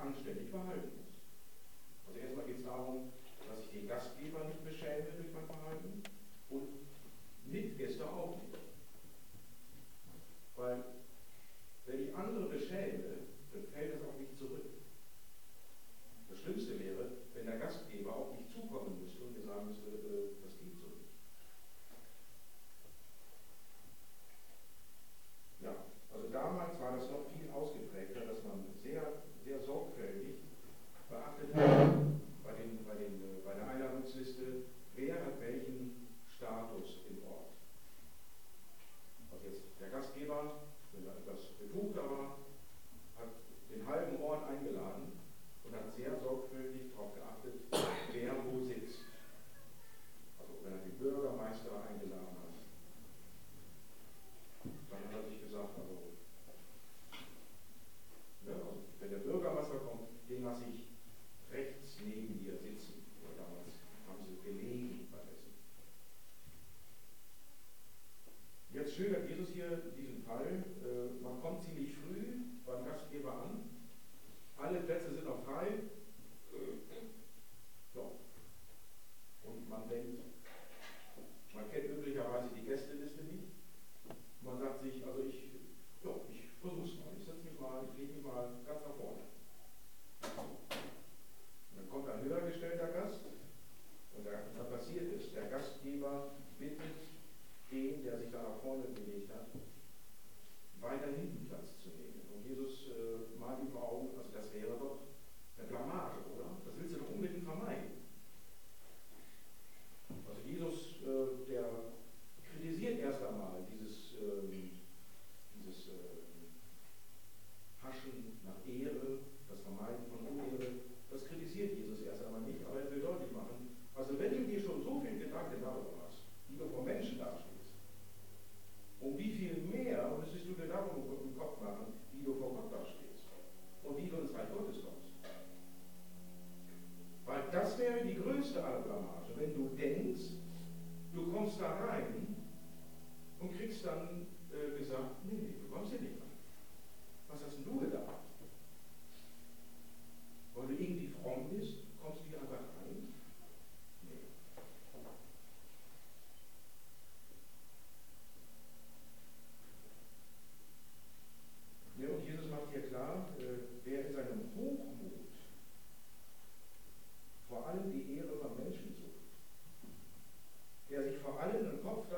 anständig verhalten muss. Also erstmal geht es darum, dass ich den Gastgeber nicht beschäme durch mein Verhalten und Mitgäste auch nicht.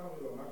Abraham, lo más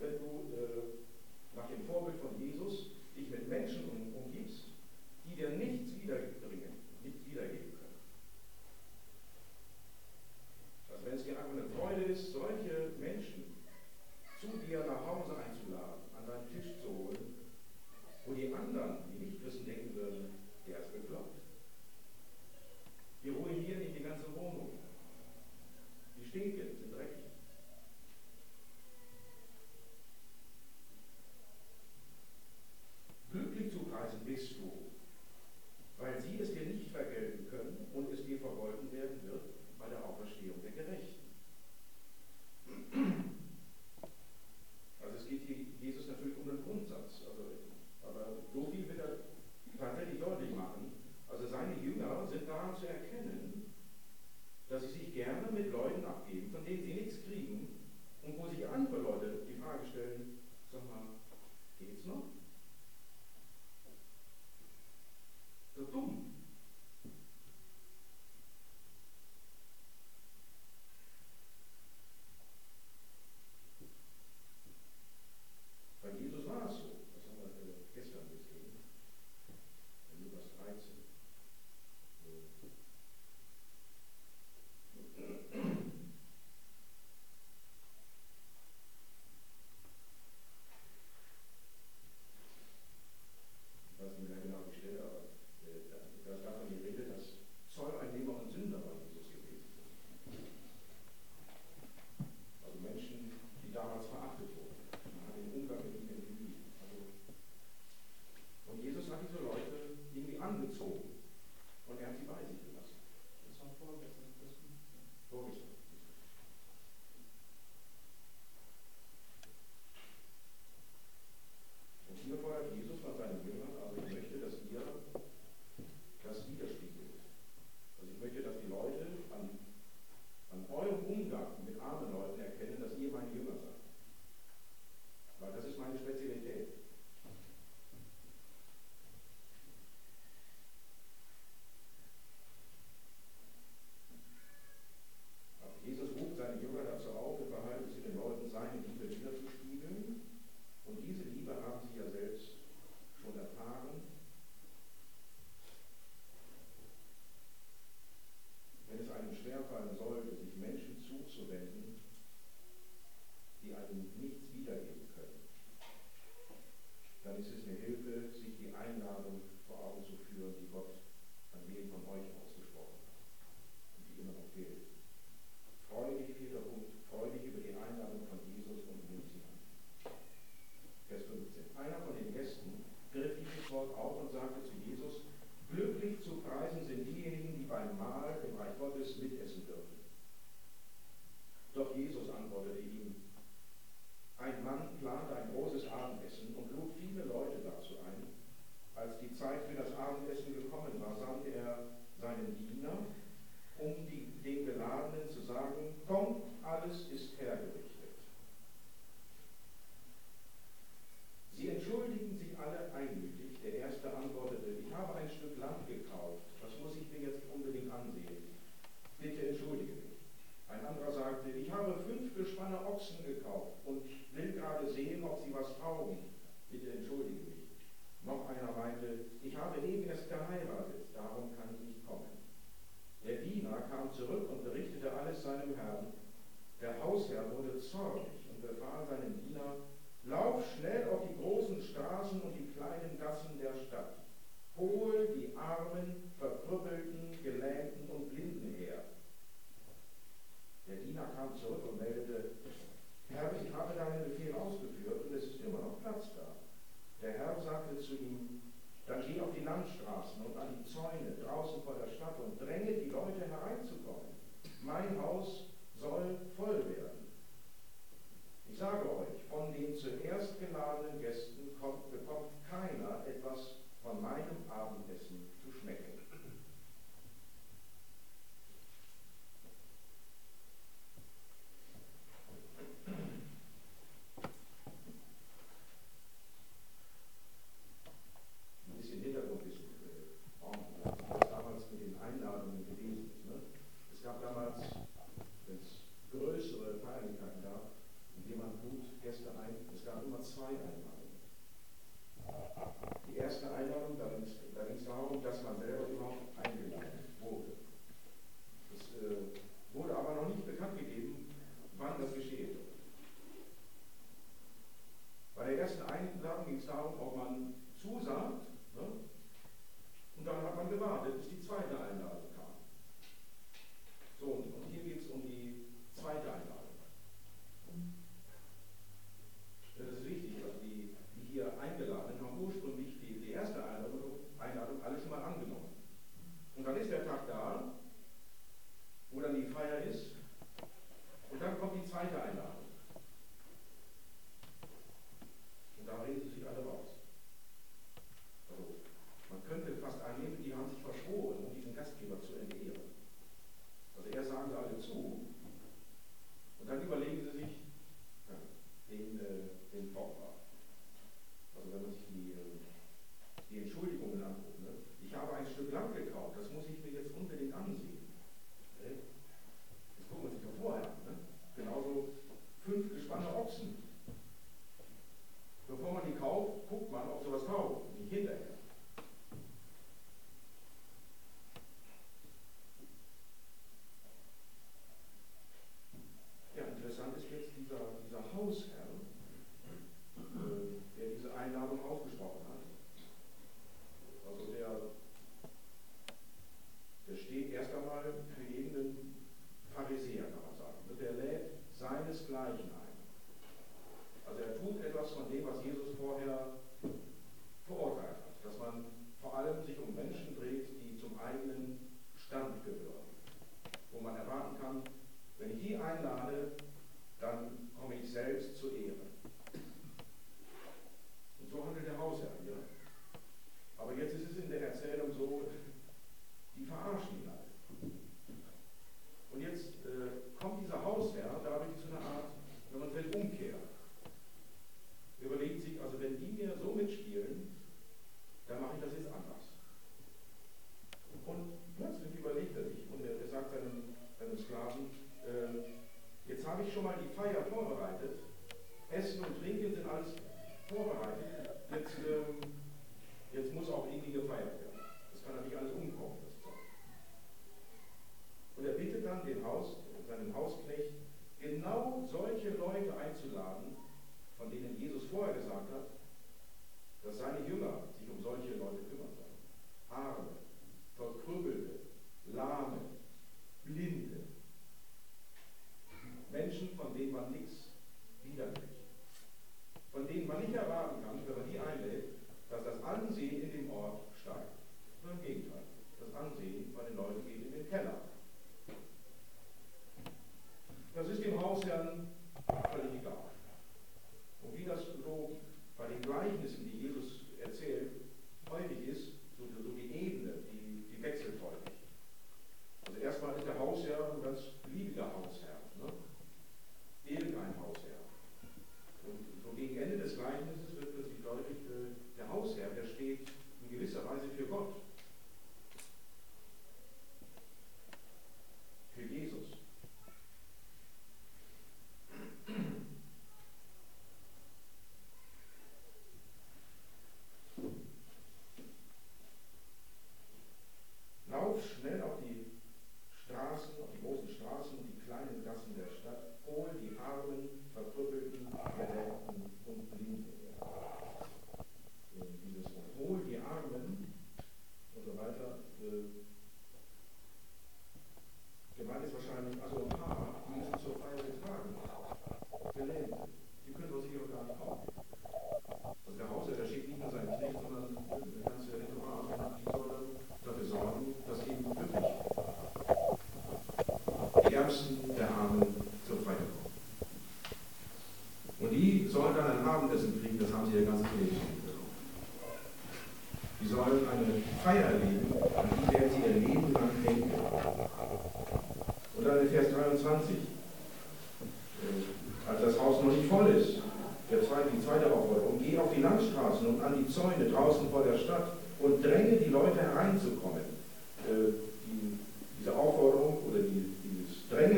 bei Gott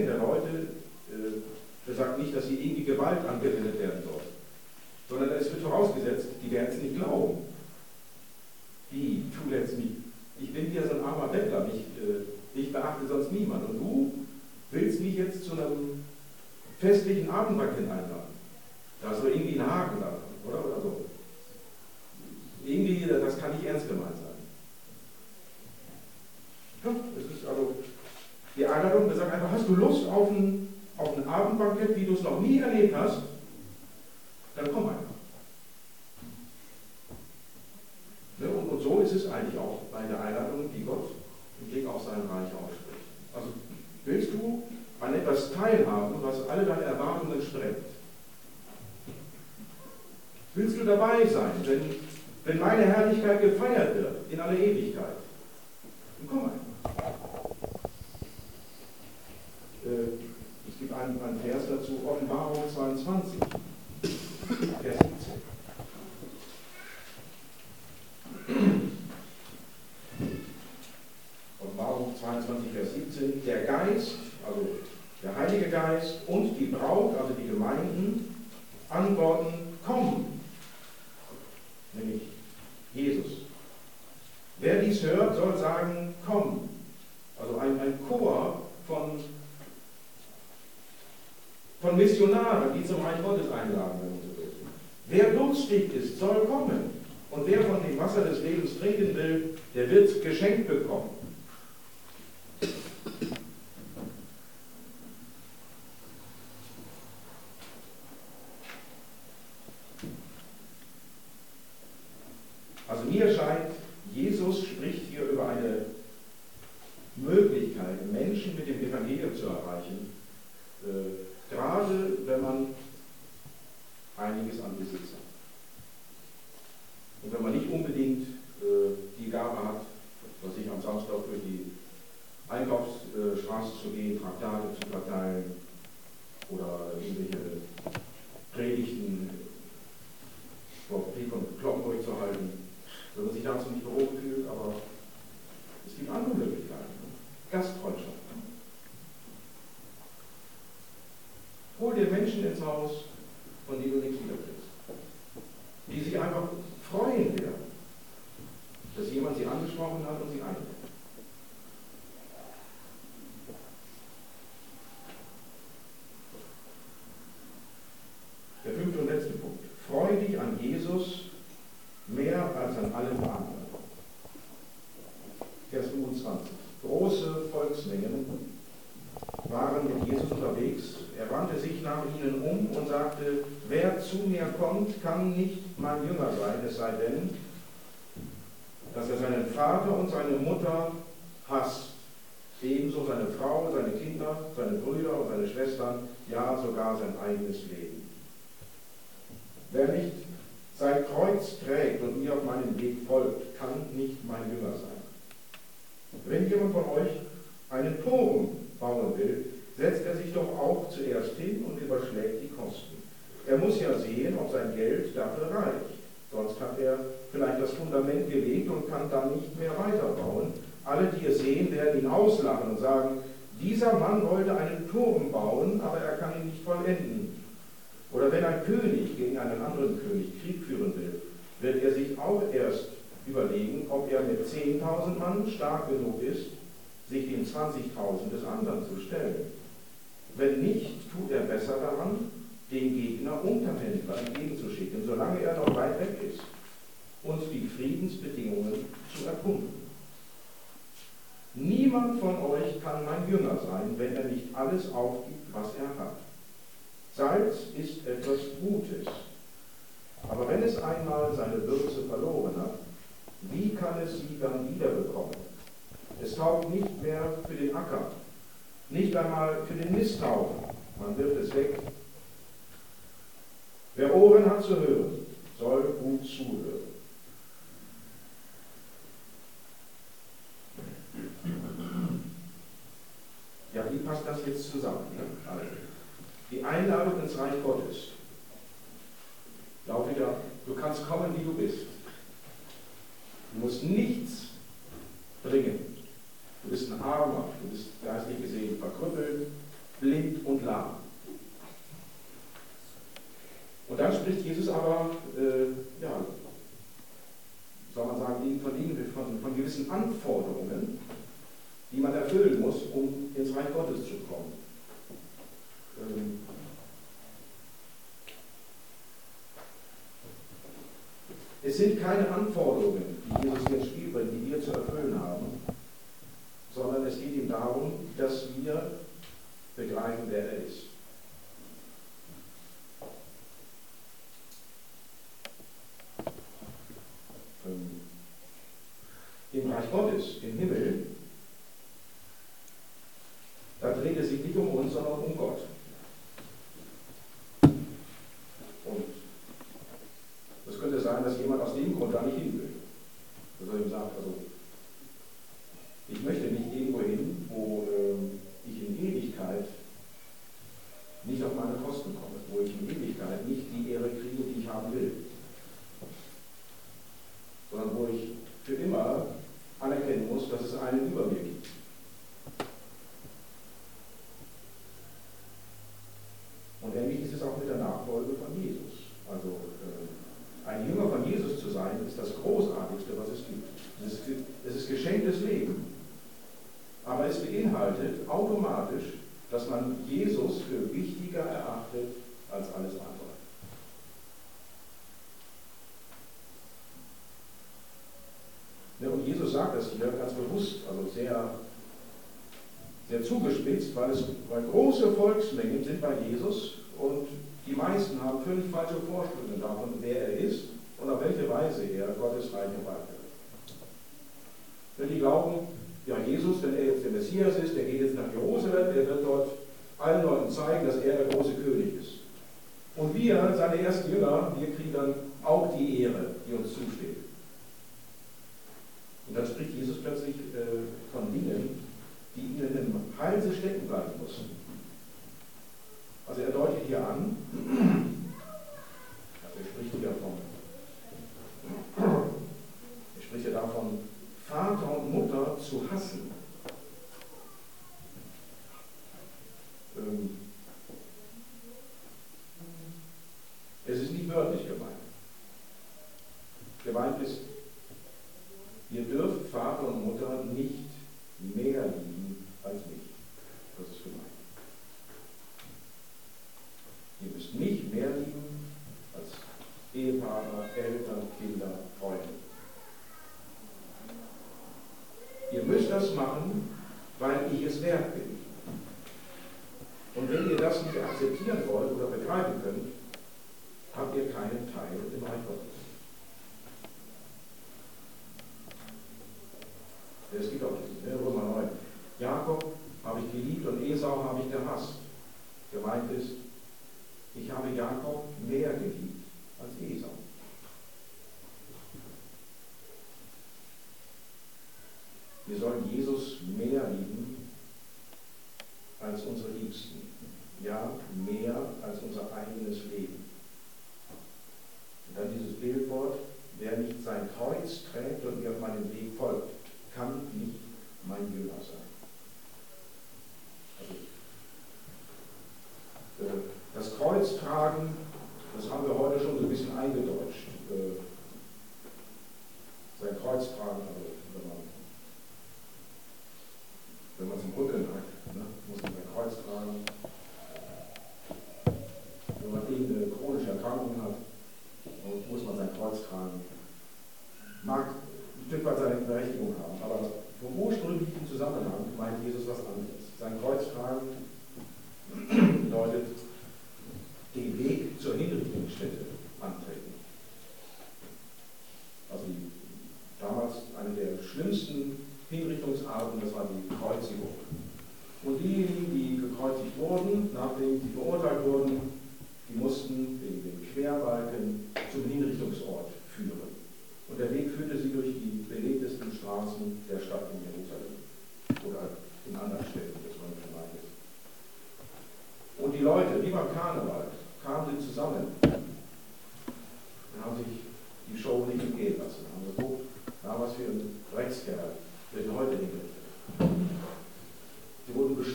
der Leute äh, besagt nicht, dass hier irgendwie Gewalt angewendet werden soll, sondern es wird vorausgesetzt, die werden es nicht glauben. Wie, tu jetzt nicht. Ich bin hier so ein armer Bettler, mich, äh, ich beachte sonst niemand. Und du willst mich jetzt zu einem festlichen Abendbacken einladen. Da ist so irgendwie ein Haken da, oder? oder so. Irgendwie, das kann nicht ernst gemeint sein. Ja, das ist also die Einladung, der sagt einfach, hast du Lust auf ein, auf ein Abendbankett, wie du es noch nie erlebt hast? Dann komm einfach. Ne, und, und, so ist es eigentlich auch bei der Einladung, die Gott im Blick auf sein Reich ausspricht. Also willst du an etwas teilhaben, was alle deine Erwartungen sprengt? Willst du dabei sein, wenn, wenn meine Herrlichkeit gefeiert wird in aller Ewigkeit? Dann komm einfach. Äh, es gibt einen, einen Vers dazu, Offenbarung 22, Vers 17. Offenbarung 22, Vers 17. Der Geist, also der Heilige Geist und die Braut, also die Gemeinden, antworten, komm. Nämlich Jesus. Wer dies hört, soll sagen, komm. Also ein, ein Chor von, von Missionaren, die zum Reich Gottes einladen, will. Wer durstig ist, soll kommen. Und wer von dem Wasser des Lebens trinken will, der wird geschenkt bekommen. Also mir scheint, Jesus spricht hier über eine Möglichkeit, Menschen mit dem Evangelium zu erreichen, äh, gerade wenn man einiges an Besitz hat. Und wenn man nicht unbedingt äh, die Gabe hat, was ich am Samstag durch die Einkaufsstraße zu gehen, Traktate zu verteilen oder irgendwelche Predigten vor Pik und Glocken durchzuhalten, wenn man sich dazu nicht berufen fühlt, aber es gibt andere Möglichkeiten. Gastfreundschaft. Hol dir Menschen ins Haus, von denen du nichts wiederkriegst. Die sich einfach freuen werden, dass jemand sie angesprochen hat und sie einlädt. Der fünfte und letzte Punkt. Freu dich an Jesus mehr als an allem anderen. Vers 25. Große Volksmengen waren mit Jesus unterwegs. Er wandte sich nach ihnen um und sagte, wer zu mir kommt, kann nicht mein Jünger sein, es sei denn, dass er seinen Vater und seine Mutter hasst, ebenso seine Frau, seine Kinder, seine Brüder und seine Schwestern, ja sogar sein eigenes Leben. Wer nicht sein Kreuz trägt und mir auf meinem Weg folgt, kann nicht mein Jünger sein. Wenn jemand von euch einen Turm bauen will, setzt er sich doch auch zuerst hin und überschlägt die Kosten. Er muss ja sehen, ob sein Geld dafür reicht. Sonst hat er vielleicht das Fundament gelegt und kann dann nicht mehr weiterbauen. Alle, die es sehen, werden ihn auslachen und sagen, dieser Mann wollte einen Turm bauen, aber er kann ihn nicht vollenden. Oder wenn ein König gegen einen anderen König Krieg führen will, wird er sich auch erst überlegen, ob er mit 10.000 Mann stark genug ist, sich den 20.000 des anderen zu stellen. Wenn nicht, tut er besser daran, den Gegner Unterhändler entgegenzuschicken, solange er noch weit weg ist, und die Friedensbedingungen zu erkunden. Niemand von euch kann mein Jünger sein, wenn er nicht alles aufgibt, was er hat. Gutes. Aber wenn es einmal seine Würze verloren hat, wie kann es sie dann wiederbekommen? Es taugt nicht mehr für den Acker, nicht einmal für den Misthaufen. Man wird es weg. Wer Ohren hat zu hören, soll gut zuhören. Ja, wie passt das jetzt zusammen? Ne? Also, die Einladung ins Reich Gottes eu não concordo. bewusst, also sehr, sehr zugespitzt, weil, es, weil große Volksmengen sind bei Jesus und die meisten haben völlig falsche Vorstellungen davon, wer er ist und auf welche Weise er Gottes Reich erwartet. Wenn die glauben, ja Jesus, wenn er jetzt der Messias ist, der geht jetzt nach Jerusalem, er wird dort allen Leuten zeigen, dass er der große König ist. Und wir, seine ersten Jünger, wir kriegen dann auch die Ehre, die uns plötzlich äh, von Dingen, die ihnen im Halse stecken bleiben mussten.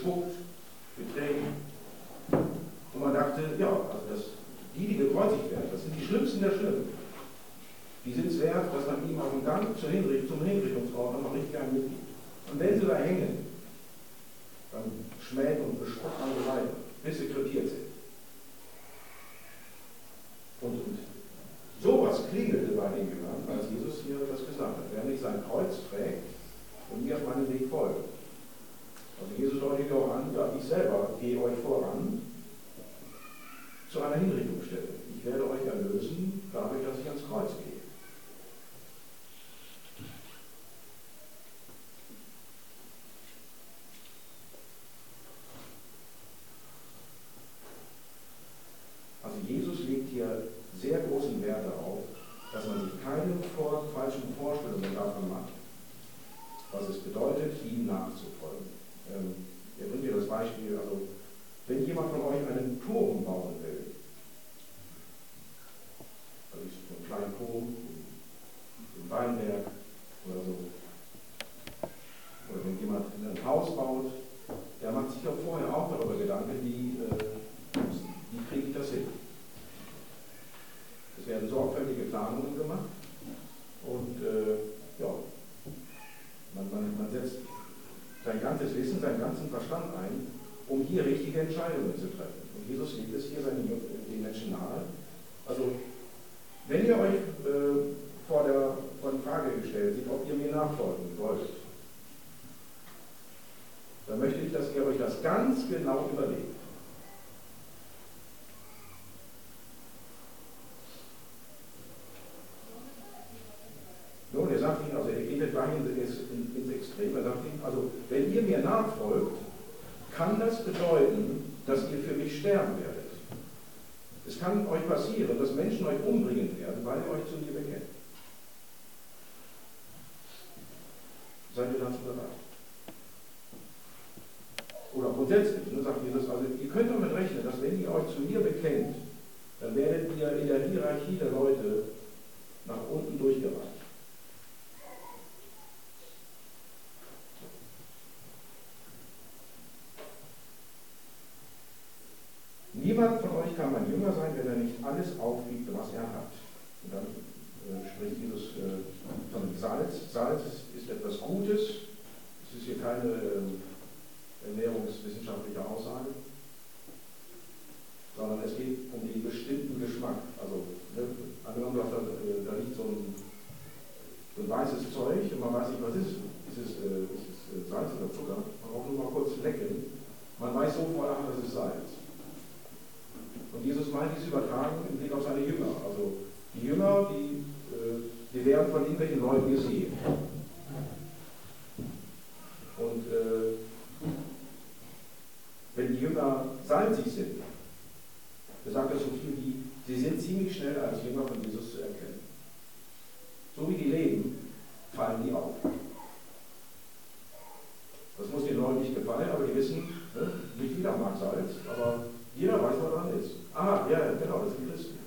Bespuckt, getränkt. Und man dachte, ja, also das, die, die gekreuzigt werden, das sind die Schlimmsten der Schlimmen. Die sind es wert, dass man ihm auf dem Gang zur Hinricht, zum Hinrichtungsort noch richtig einen mitgibt. Und wenn sie da hängen, dann schmäht und bespott man sie weiter, bis sie krepiert sind. Und, und sowas klingelte bei den Jüngern, als Jesus hier das gesagt hat. Wer nicht sein Kreuz trägt und mir auf meinen Weg folgt. Also Jesus deutet auch an, ja, ich selber gehe euch voran zu einer Hinrichtungsstätte. Ich werde euch erlösen, dadurch, dass ich ans Kreuz gehe. sehr großen Wert darauf, dass man sich keine vor, falschen Vorstellungen davon macht, was es bedeutet, ihm nachzufolgen. Ähm, er bringt dir das Beispiel, also wenn jemand von euch einen Turm bauen will, also so einen kleinen Turm, ein Weinberg oder so, oder wenn jemand ein Haus baut, der macht sich ja vorher auch darüber Gedanken, wie, äh, wie kriege ich das hin. Es werden sorgfältige Planungen gemacht und äh, ja, man, man, man setzt sein ganzes Wissen, seinen ganzen Verstand ein, um hier richtige Entscheidungen zu treffen. Und Jesus legt es hier seinen, den Menschen nahe. Also, wenn ihr euch äh, vor, der, vor die Frage gestellt seht, ob ihr mir nachfolgen wollt, dann möchte ich, dass ihr euch das ganz genau überlegt. Nun, er sagt ihnen, also er geht gleich ins, ins Extrem, er sagt ihnen, also ihr mir nachfolgt, kann das bedeuten, dass ihr für mich sterben werdet. Es kann euch passieren, dass Menschen euch umbringen werden, weil ihr euch zu mir bekennt. Seid ihr dazu bereit? Oder grundsätzlich, ne, sagt Jesus, also ihr könnt damit rechnen, dass wenn ihr euch zu mir bekennt, dann werdet ihr in der Hierarchie der Leute nach unten durchgereicht. Niemand von euch kann mein Jünger sein, wenn er nicht alles aufwiegt, was er hat. Und dann äh, spricht Jesus äh, von Salz. Salz ist, ist, etwas Gutes. Es ist hier keine äh, ernährungswissenschaftliche Aussage, sondern es geht um den bestimmten Geschmack. Also, ne, angenommen, da, äh, da liegt so ein, so ein, weißes Zeug und man weiß nicht, was ist. Ist es, äh, ist es äh, Salz oder Zucker? Man braucht nur mal kurz lecken. Man weiß sofort, ach, das ist Salz. Jesus meint dies übertragen im Blick auf seine Jünger. Also die Jünger, die, äh, die werden von irgendwelchen Leuten gesehen. Und äh, wenn die Jünger salzig sind, besagt das so viel wie, sie sind ziemlich schnell als Jünger von Jesus zu erkennen. So wie die leben, fallen die auf. Das muss den Leuten nicht gefallen, aber die wissen, ne, nicht jeder mag Salz, aber jeder weiß, was dran ist. Ah, ja, genau, das sind Christen.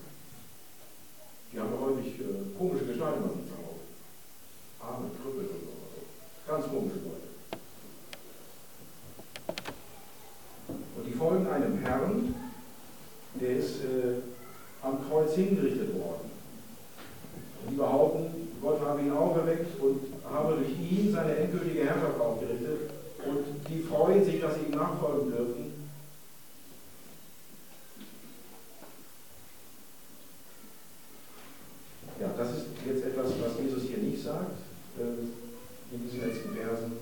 Die haben doch häufig äh, komische Gestalten auf drauf. Arme, Krüppel und so. Ganz komische Leute. Und die folgen einem Herrn, der ist äh, am Kreuz hingerichtet worden. Und die behaupten, Gott habe ihn auferweckt und habe durch ihn seine endgültige Herrschaft aufgerichtet. Und die freuen sich, dass sie ihm nachfolgen dürfen. sagt, äh, in diesen letzten Versen,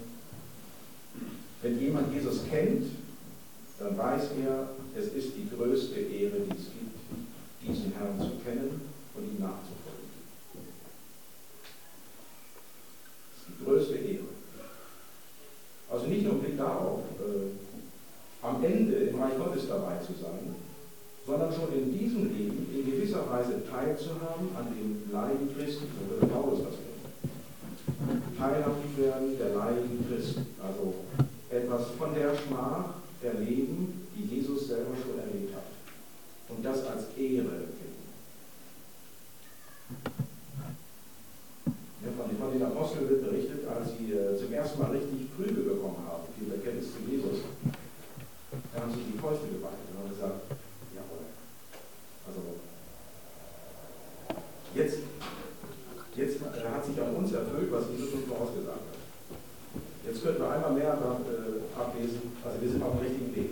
wenn jemand Jesus kennt, dann weiß er, es ist die größte Ehre, die es gibt, diesen Herrn zu kennen und ihm nachzufolgen. Das ist die größte Ehre. Also nicht nur Blick darauf, äh, am Ende im Reich Gottes dabei zu sein, sondern schon in diesem Leben in gewisser Weise teilzuhaben an dem Leiden Christi, so würde Paulus das teilhaft werden der Leiden Christen. Also etwas von der Schmach erleben, die Jesus selber schon erlebt hat. Und das als Ehre empfinden. Von, den Aposteln wird berichtet, als sie äh, zum ersten Mal richtig Prügel bekommen haben die Erkenntnis zu Jesus, da haben sie die Fäuste geballt und haben gesagt, jawohl. Also jetzt, jetzt äh, hat sich an uns erfüllt, was Jesus uns vorausgesagt hat. Jetzt könnten wir einmal mehr äh, ablesen, also wir sind auf dem richtigen Weg.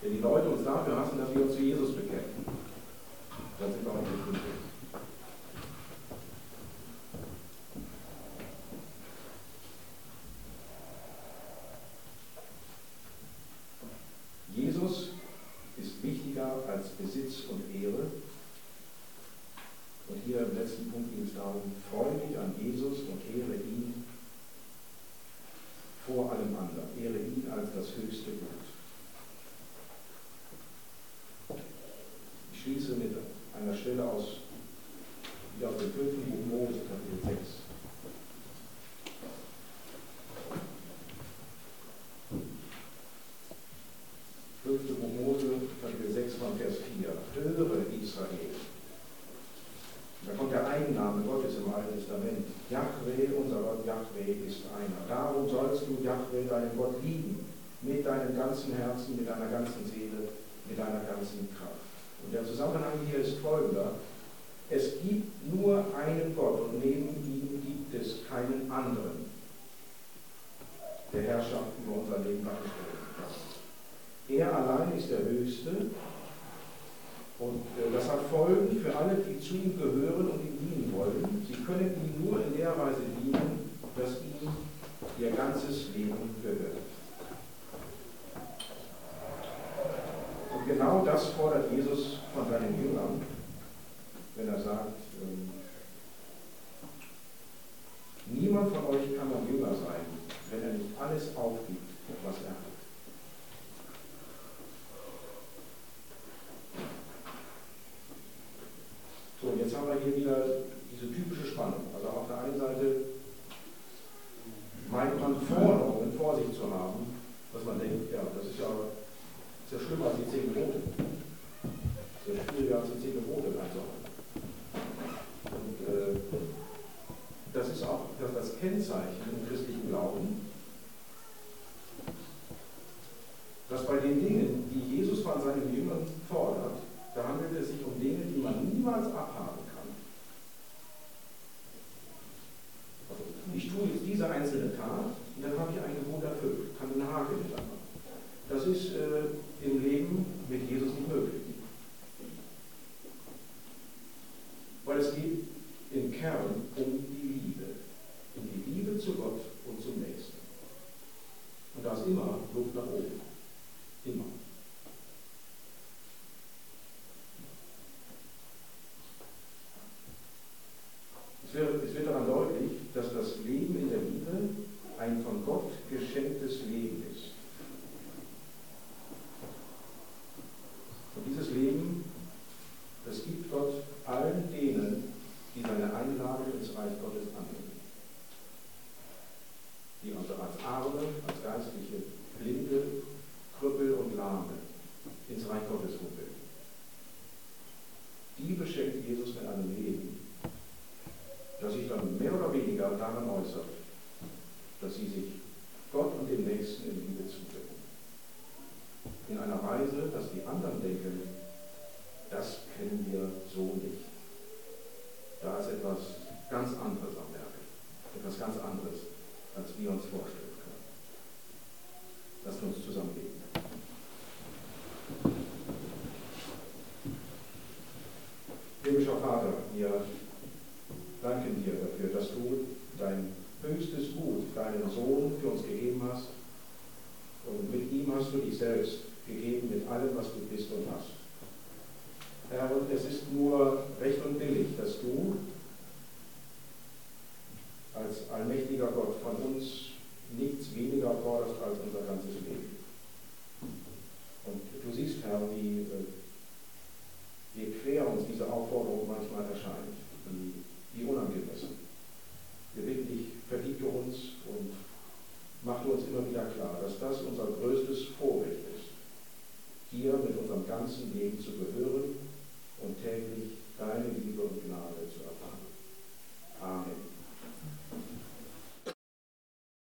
Wenn die Leute uns dafür hassen, dass wir uns zu Jesus bekennen, dann sind wir auf dem richtigen Weg. Jesus ist wichtiger als Besitz und Ehre. Und hier im letzten Punkt ging es darum, freue dich an Jesus und ehre ihn vor allem anderen. Ehre ihn als das höchste Gut. Ich schließe mit einer Stelle aus, die aus dem 5. Buch Mose, Kapitel 6. Fünfte Buch Mose, Kapitel 6 von Vers 4. Höre Israel. Da kommt der Eigenname Gottes im Alten Testament. Yahweh, unser Gott Yahweh ist einer. Darum sollst du Yahweh, deinen Gott, lieben. Mit deinem ganzen Herzen, mit deiner ganzen Seele, mit deiner ganzen Kraft. Und der Zusammenhang hier ist folgender. Es gibt nur einen Gott und neben ihm gibt keinen anderen, der Herrschaft über unser Leben dargestellt. Er allein ist der Höchste und äh, das hat Folgen für alle, die zu ihm gehören und ihm dienen wollen. Sie können ihm nur in der Weise dienen, dass ihm ihr ganzes Leben gehört. Und genau das fordert Jesus von seinen Jüngern, wenn er sagt, ähm, niemand von euch kann ein Jünger sein, wenn er nicht alles aufgibt, was er hat. So, jetzt haben wir hier wieder diese typische Spannung. Also auf der einen Seite meint man Forderungen vor sich zu haben, dass man denkt, ja, das ist ja, ist ja schlimmer als die zehn Gebote. Das ist ja schwieriger als die zehn Gebote einzuhalten. Und äh, das ist auch das, das Kennzeichen im christlichen Glauben, dass bei den Dingen, die Jesus von seinen Jüngern fordert, da handelt es sich um Dinge, die man niemals abhaken kann. Also ich tue jetzt diese einzelne Tat und dann habe ich ein Gebot erfüllt, kann einen Haken dran Das ist äh, im Leben mit Jesus nicht möglich. Weil es geht im Kern um die Liebe. Um die Liebe zu Gott und zum Nächsten. Und da ist immer Luft nach oben. Immer. Es wird, es wird daran deutlich, dass das Leben in der Liebe ein von Gott geschenktes Leben ist. Und dieses Leben, das gibt Gott allen denen, die seine Einladung ins Reich Gottes annehmen. Die also als Arme, als Geistliche, Blinde, Krüppel und Lahme Reich Gottes humpeln. Die beschenkt Jesus mit einem Leben, das sich dann mehr oder weniger daran äußert, dass sie sich Gott und dem Nächsten in Liebe zuwenden. In einer Weise, dass die anderen denken, das kennen wir so nicht. Da ist etwas ganz anderes am Werk. Etwas ganz anderes, als wir uns vorstellen können. Lasst uns zusammen beten. Himmlischer Vater, wir danken dir dafür, dass du dein höchstes Gut, deinen Sohn für uns gegeben hast. Und mit ihm hast du dich selbst gegeben, mit allem, was du bist und hast. Herr, und es ist nur recht und billig, dass du als allmächtiger Gott von uns nichts weniger forderst als unser ganzes Leben. Und du siehst, Herr, wie, äh, machen uns immer wieder klar, dass das unser größtes Vorrecht ist, hier mit unserem ganzen Leben zu gehören und täglich deine Liebe und Gnade zu erfahren. Amen.